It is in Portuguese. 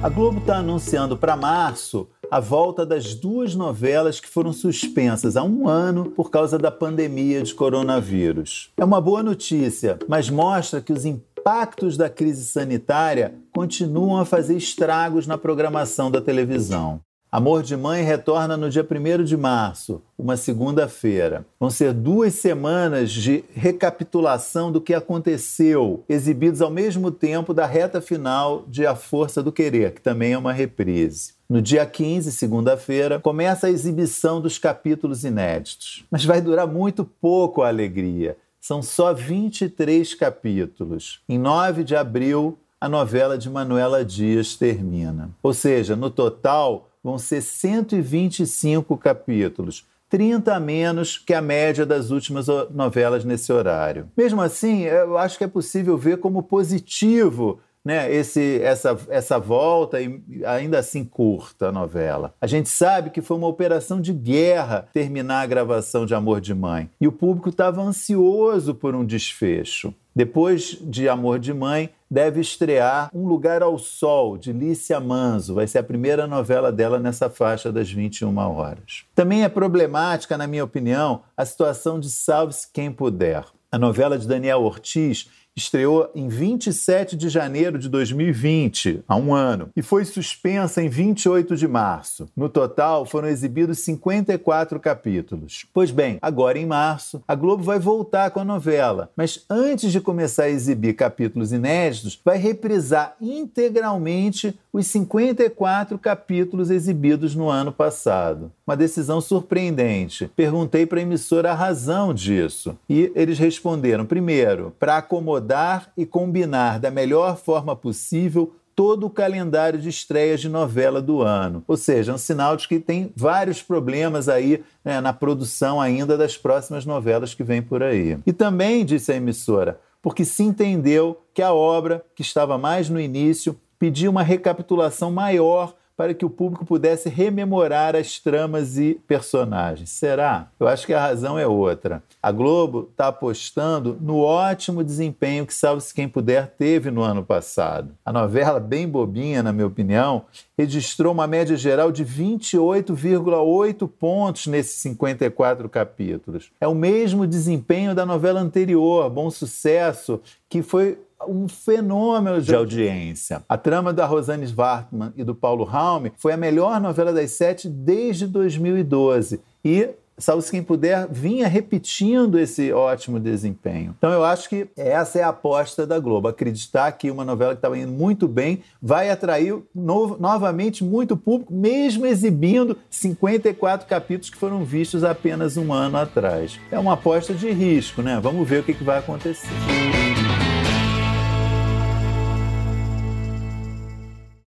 A Globo está anunciando para março a volta das duas novelas que foram suspensas há um ano por causa da pandemia de coronavírus. É uma boa notícia, mas mostra que os impactos da crise sanitária continuam a fazer estragos na programação da televisão. Amor de Mãe retorna no dia 1 de março, uma segunda-feira. Vão ser duas semanas de recapitulação do que aconteceu, exibidos ao mesmo tempo da reta final de A Força do Querer, que também é uma reprise. No dia 15, segunda-feira, começa a exibição dos capítulos inéditos. Mas vai durar muito pouco a alegria. São só 23 capítulos. Em 9 de abril, a novela de Manuela Dias termina. Ou seja, no total, vão ser 125 capítulos, 30 a menos que a média das últimas novelas nesse horário. Mesmo assim, eu acho que é possível ver como positivo né, esse, essa, essa volta e ainda assim curta a novela. A gente sabe que foi uma operação de guerra terminar a gravação de Amor de Mãe e o público estava ansioso por um desfecho. Depois de Amor de Mãe, deve estrear Um Lugar ao Sol, de Lícia Manzo. Vai ser a primeira novela dela nessa faixa das 21 horas. Também é problemática, na minha opinião, a situação de Salve-se Quem Puder. A novela de Daniel Ortiz estreou em 27 de janeiro de 2020, há um ano, e foi suspensa em 28 de março. No total, foram exibidos 54 capítulos. Pois bem, agora em março, a Globo vai voltar com a novela, mas antes de começar a exibir capítulos inéditos, vai reprisar integralmente os 54 capítulos exibidos no ano passado. Uma decisão surpreendente. Perguntei para a emissora a razão disso e eles responderam: primeiro, para acomodar e combinar da melhor forma possível todo o calendário de estreias de novela do ano. Ou seja, é um sinal de que tem vários problemas aí né, na produção ainda das próximas novelas que vêm por aí. E também, disse a emissora, porque se entendeu que a obra, que estava mais no início, pedia uma recapitulação maior para que o público pudesse rememorar as tramas e personagens. Será? Eu acho que a razão é outra. A Globo está apostando no ótimo desempenho que Salve-se Quem Puder teve no ano passado. A novela, bem bobinha, na minha opinião, registrou uma média geral de 28,8 pontos nesses 54 capítulos. É o mesmo desempenho da novela anterior, Bom Sucesso, que foi um fenômeno de audiência. A trama da Rosane Svartman e do Paulo Raume foi a melhor novela das sete desde 2012. E Salve quem puder, vinha repetindo esse ótimo desempenho. Então eu acho que essa é a aposta da Globo, acreditar que uma novela que estava indo muito bem vai atrair no, novamente muito público, mesmo exibindo 54 capítulos que foram vistos apenas um ano atrás. É uma aposta de risco, né? Vamos ver o que, que vai acontecer.